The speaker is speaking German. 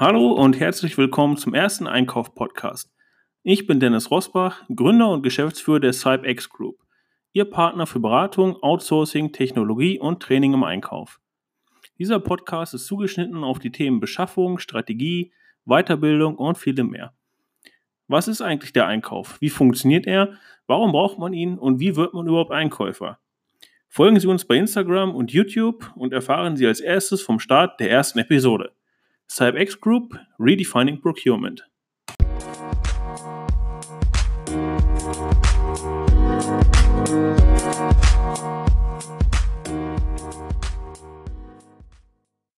Hallo und herzlich willkommen zum ersten Einkauf-Podcast. Ich bin Dennis Rosbach, Gründer und Geschäftsführer der CybeX Group, Ihr Partner für Beratung, Outsourcing, Technologie und Training im Einkauf. Dieser Podcast ist zugeschnitten auf die Themen Beschaffung, Strategie, Weiterbildung und viele mehr. Was ist eigentlich der Einkauf? Wie funktioniert er? Warum braucht man ihn? Und wie wird man überhaupt Einkäufer? Folgen Sie uns bei Instagram und YouTube und erfahren Sie als erstes vom Start der ersten Episode. CybeX Group Redefining Procurement.